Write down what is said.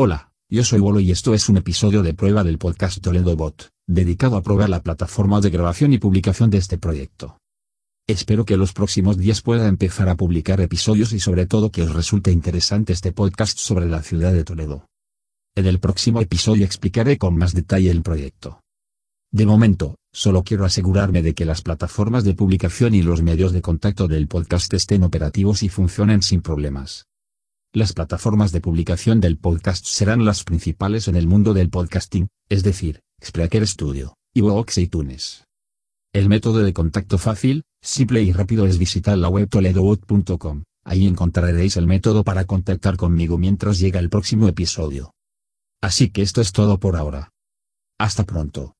Hola, yo soy Bolo y esto es un episodio de prueba del podcast Toledo Bot, dedicado a probar la plataforma de grabación y publicación de este proyecto. Espero que los próximos días pueda empezar a publicar episodios y sobre todo que os resulte interesante este podcast sobre la ciudad de Toledo. En el próximo episodio explicaré con más detalle el proyecto. De momento, solo quiero asegurarme de que las plataformas de publicación y los medios de contacto del podcast estén operativos y funcionen sin problemas. Las plataformas de publicación del podcast serán las principales en el mundo del podcasting, es decir, Spreaker Studio, iVoox y iTunes. El método de contacto fácil, simple y rápido es visitar la web toledobot.com, ahí encontraréis el método para contactar conmigo mientras llega el próximo episodio. Así que esto es todo por ahora. Hasta pronto.